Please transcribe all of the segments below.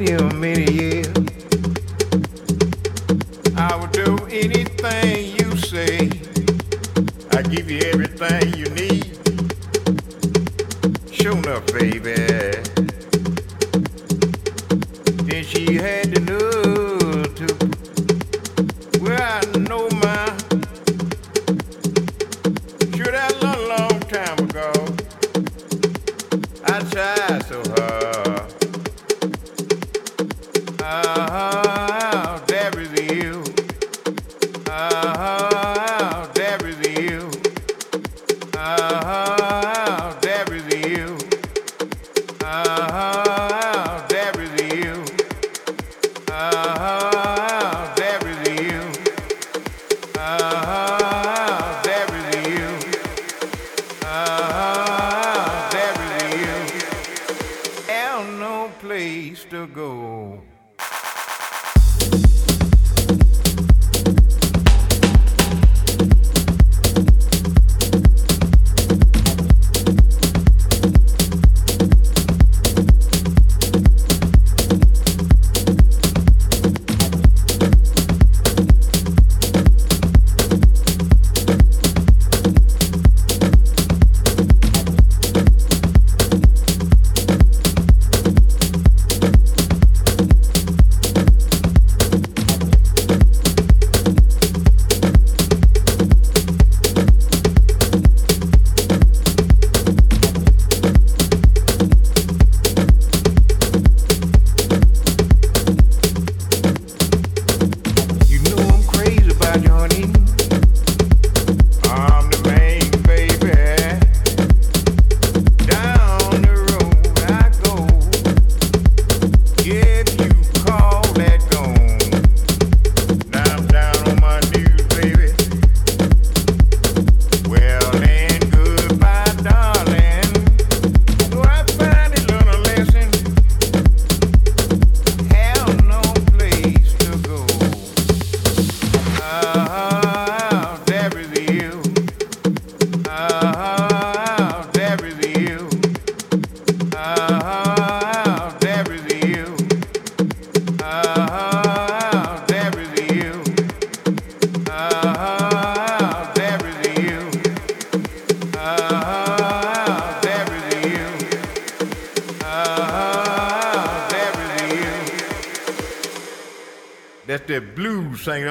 many, many years. I would do anything you say. I give you everything you need. Show sure up, baby.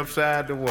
upside the wall.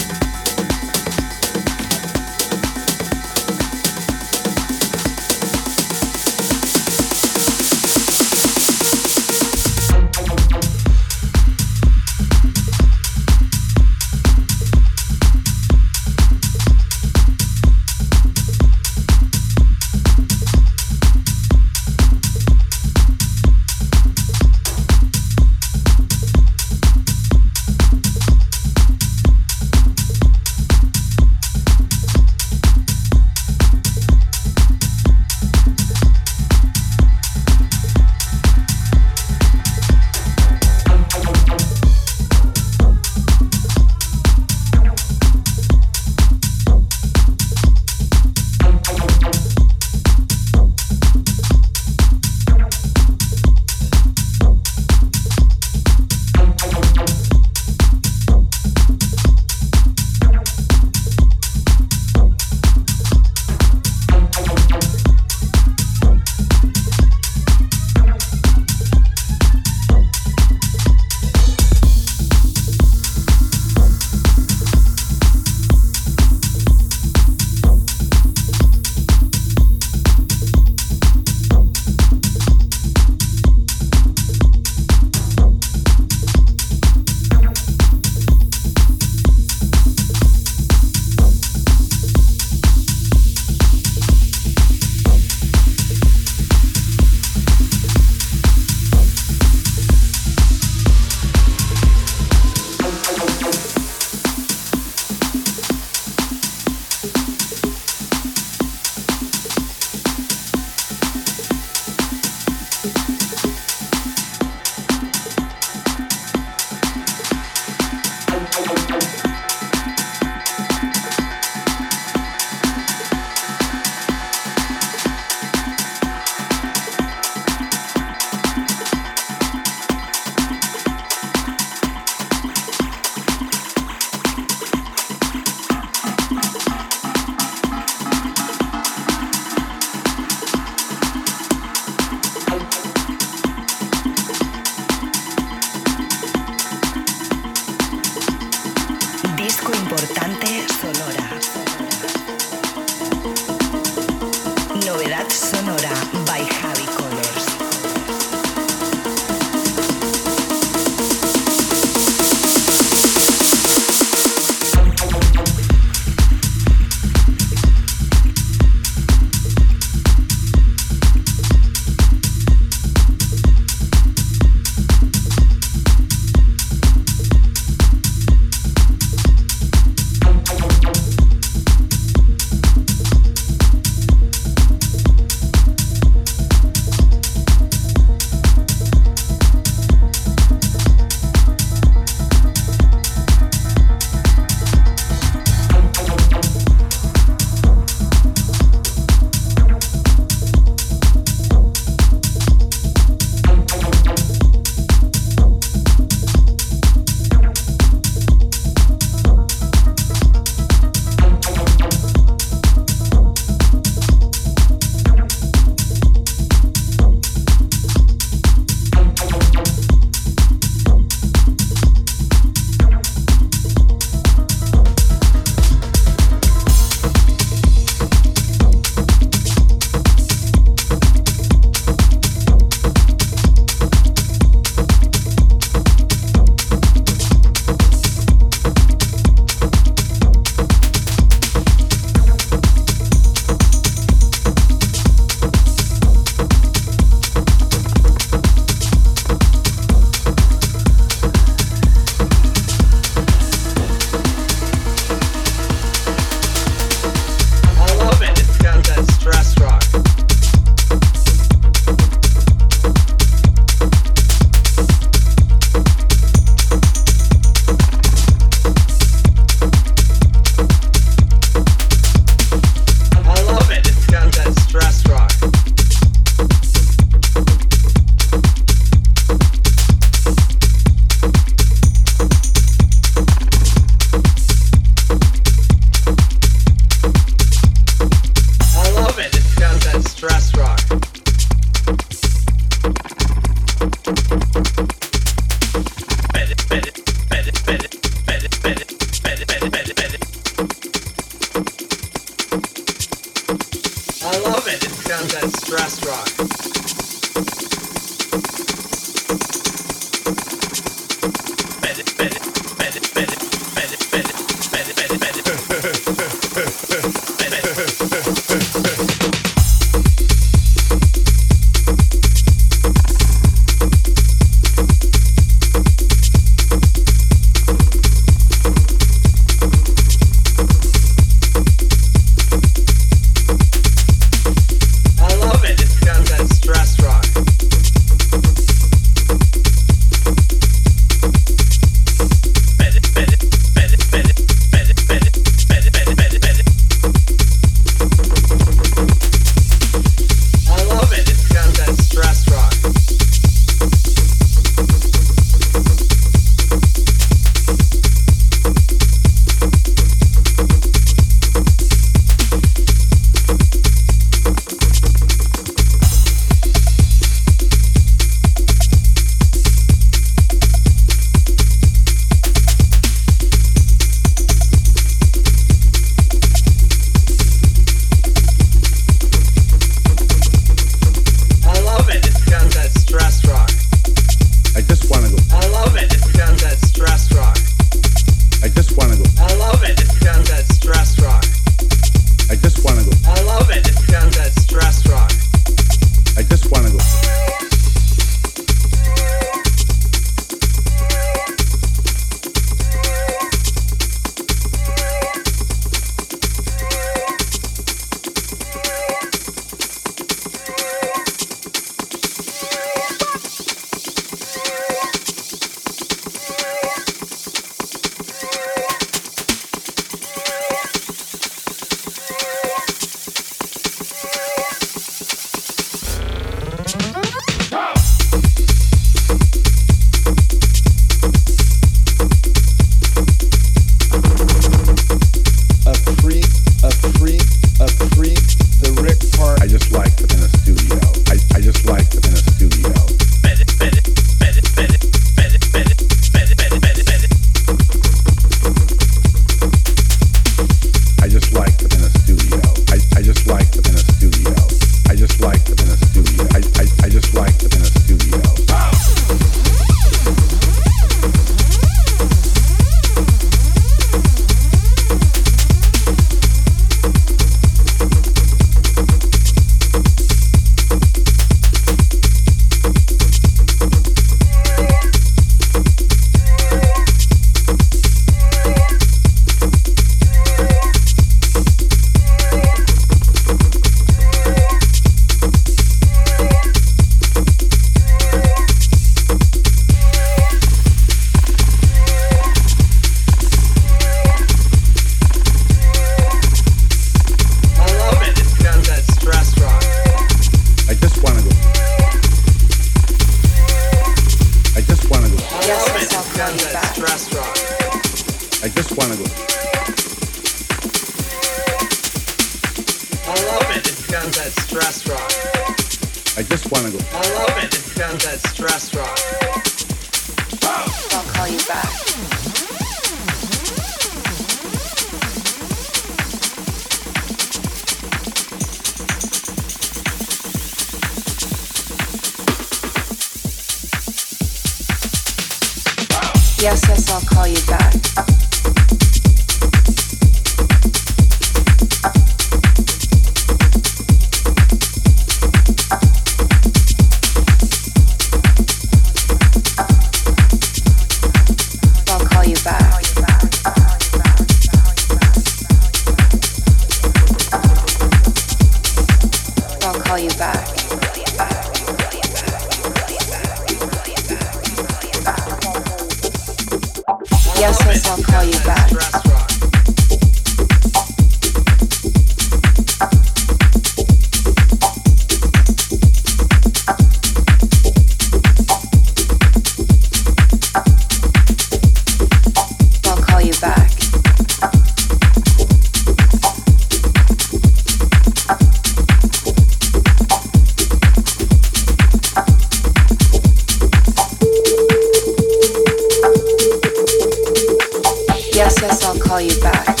call you back.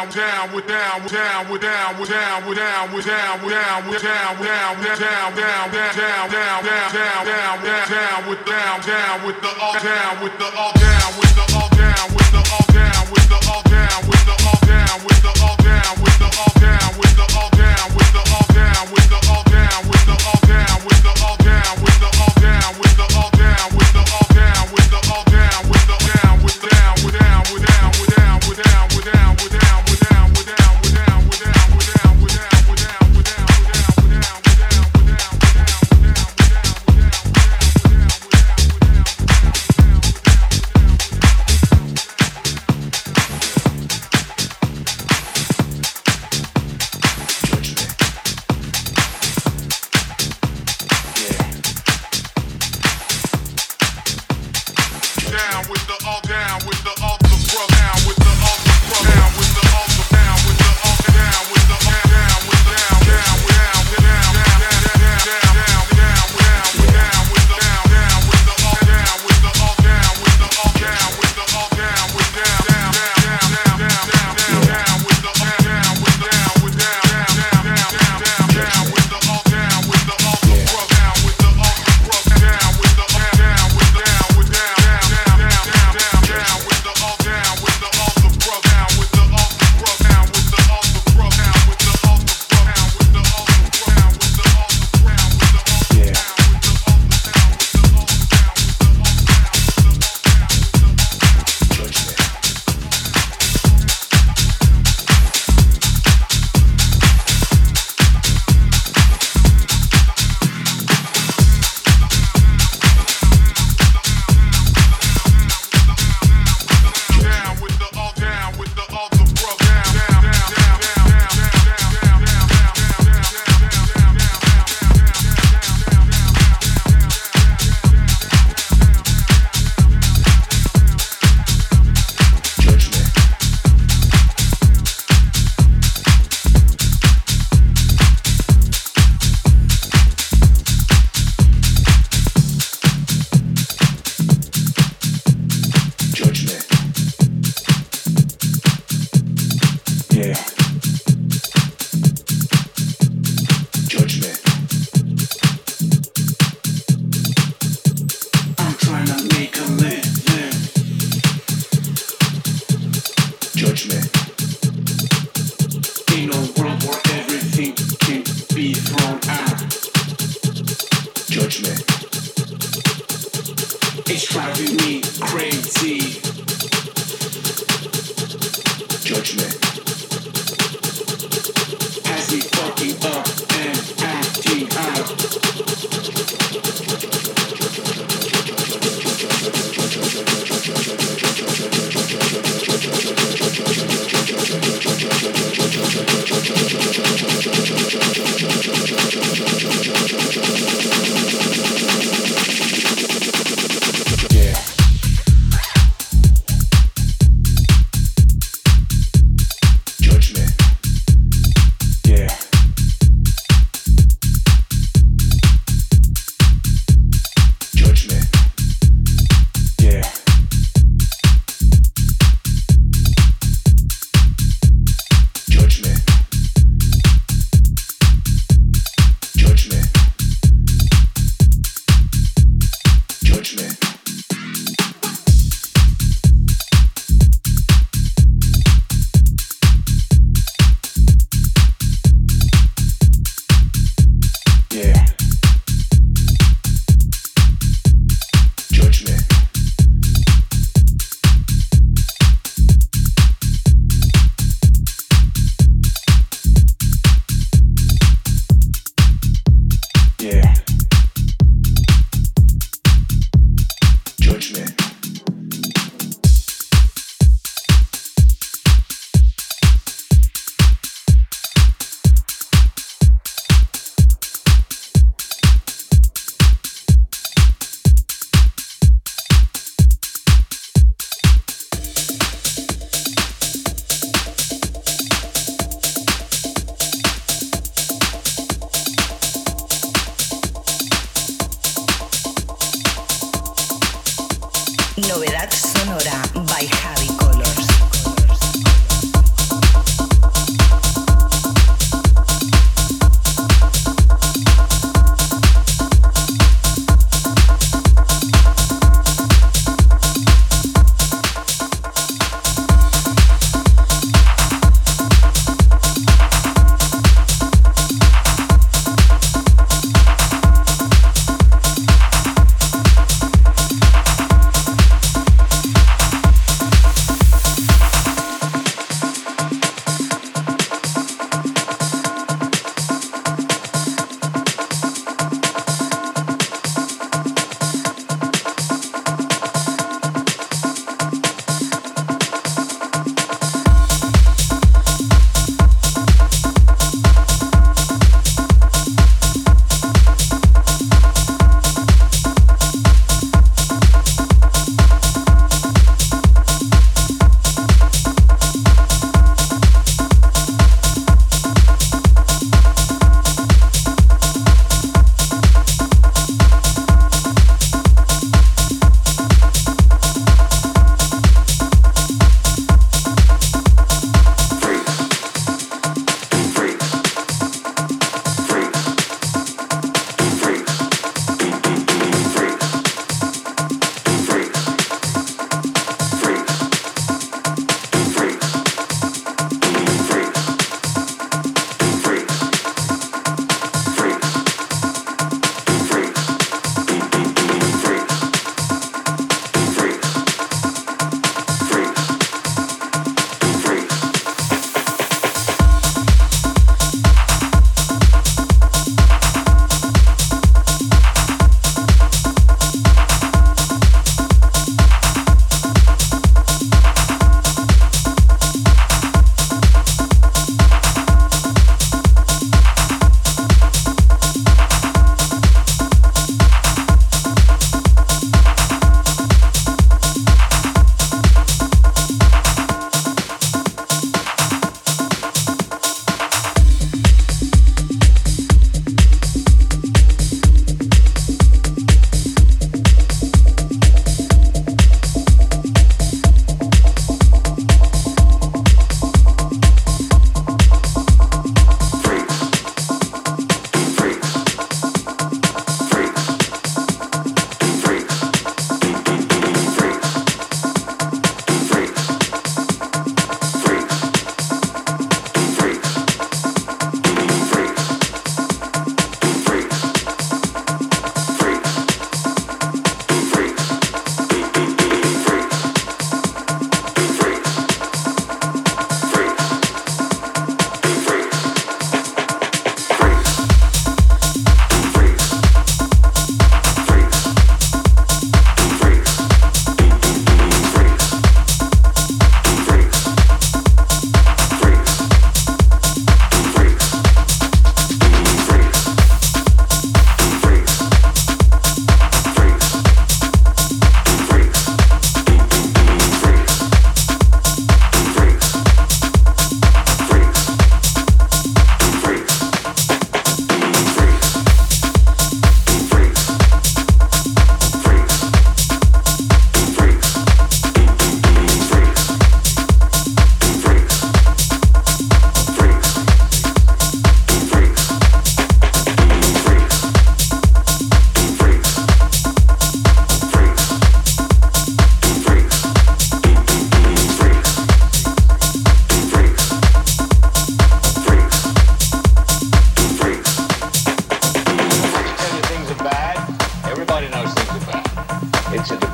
down, down, with down, with down, with down, with down, with down, with down, with down, with down, with down, with down, down, down, down, down, down, down, down, down, down, with down, down, with the all down, with the all down, with the all down, with the all down, with the all down, with the all down, with the all down, with the all down, with the all down, with the all down, with the all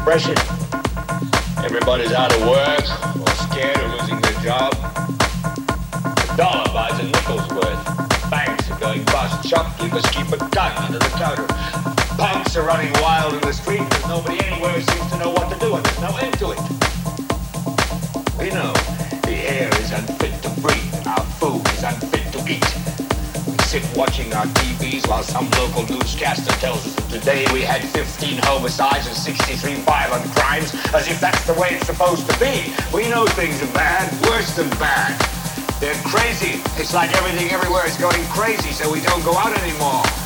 depression. Everybody's out of work or scared of losing their job. A dollar buys a nickel's worth. Banks are going bust. Shopkeepers keep a gun under the counter. Punks are running wild in the street because nobody anywhere seems to know what to do and there's no end to it. Sit watching our TVs while some local newscaster tells us that today we had 15 homicides and 63 violent crimes as if that's the way it's supposed to be. We know things are bad, worse than bad. They're crazy. It's like everything everywhere is going crazy, so we don't go out anymore.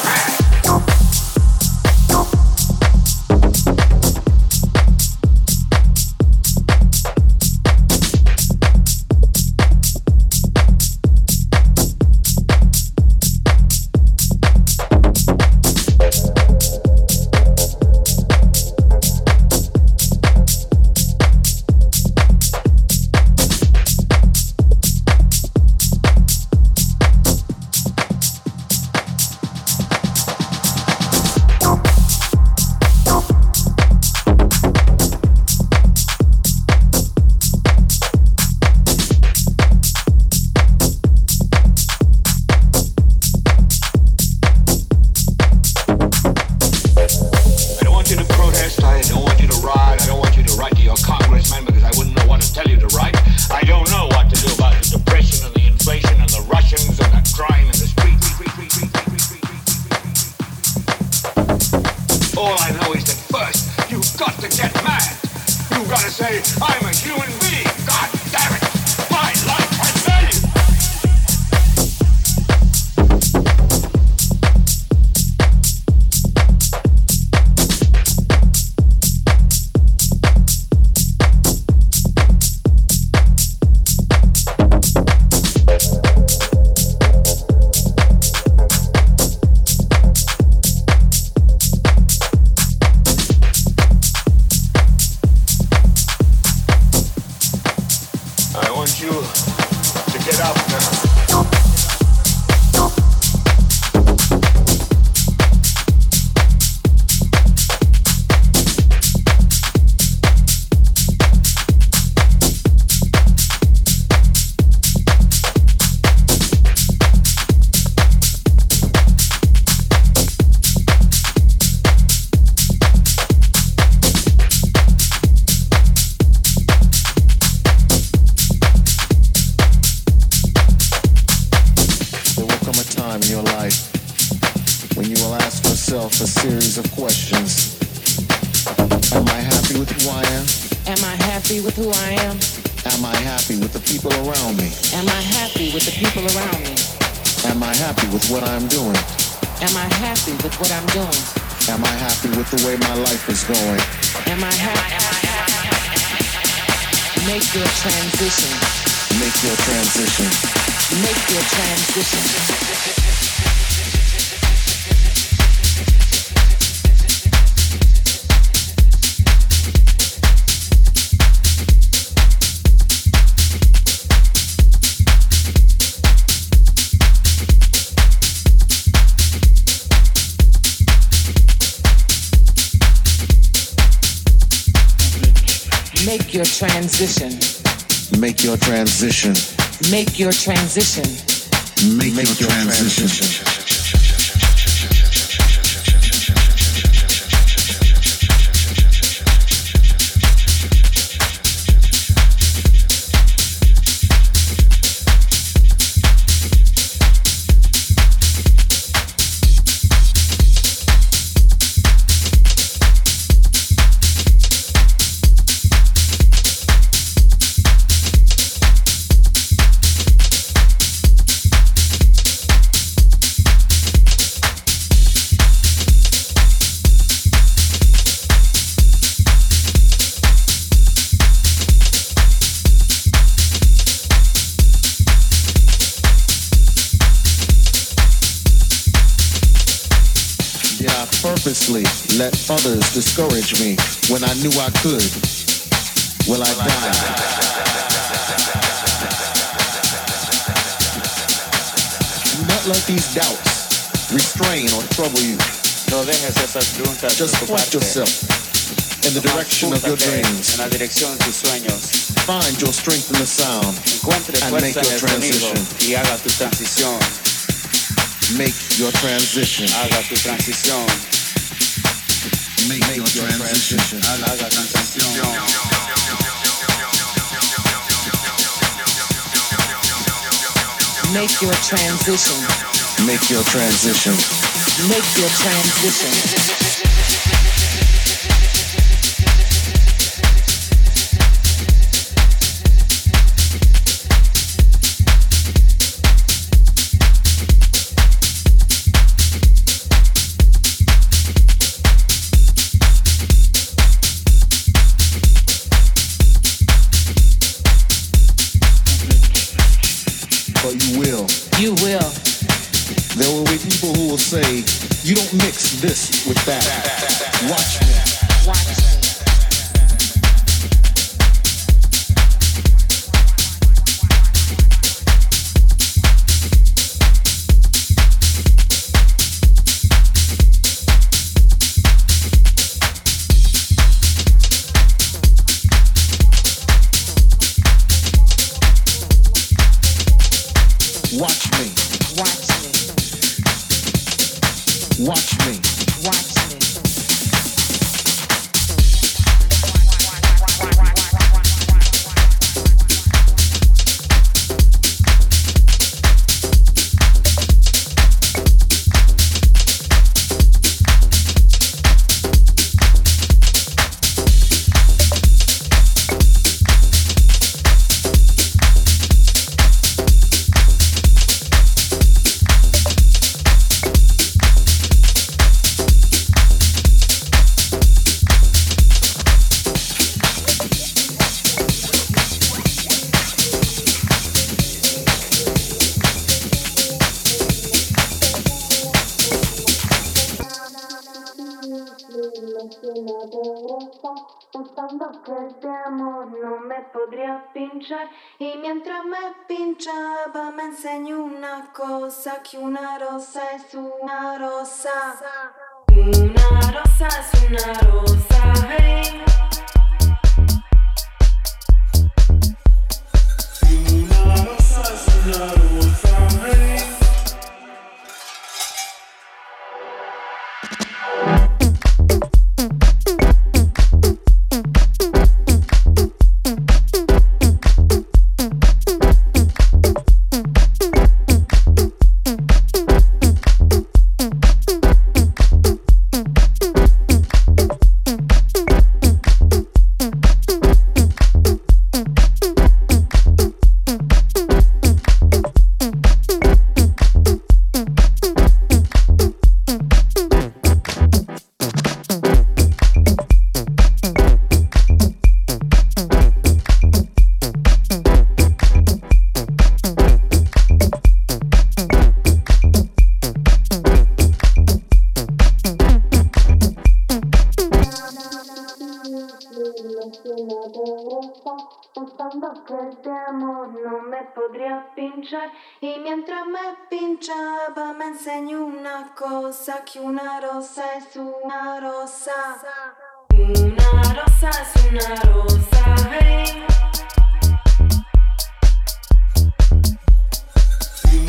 happy with who I am? Am I happy with the people around me? Am I happy with the people around me? Am I happy with what I'm doing? Am I happy with what I'm doing? Am I happy with the way my life is going? Am I happy? Make your transition. Make your transition. Make your transition. Make your transition. Make your transition. Make your transition. Make, your, transition. Discourage me when I knew I could. Will I die? Do not let these doubts restrain or trouble you. No dejes esas preguntas Just point yourself in the direction of your dreams. En la dirección de tus sueños. Find your strength in the sound and make your transition. haga tu transición. Make your transition. Make your transition. Haga tu transición. Make your transition. Make your transition. Make your transition. Me. Watch pinchaba me enseñó una cosa que una rosa es una rosa una rosa es una rosa hey. una rosa es una rosa hey. Me enseñó una cosa que una rosa es una rosa una rosa es una rosa hey.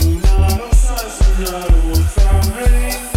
una rosa es una rosa hey.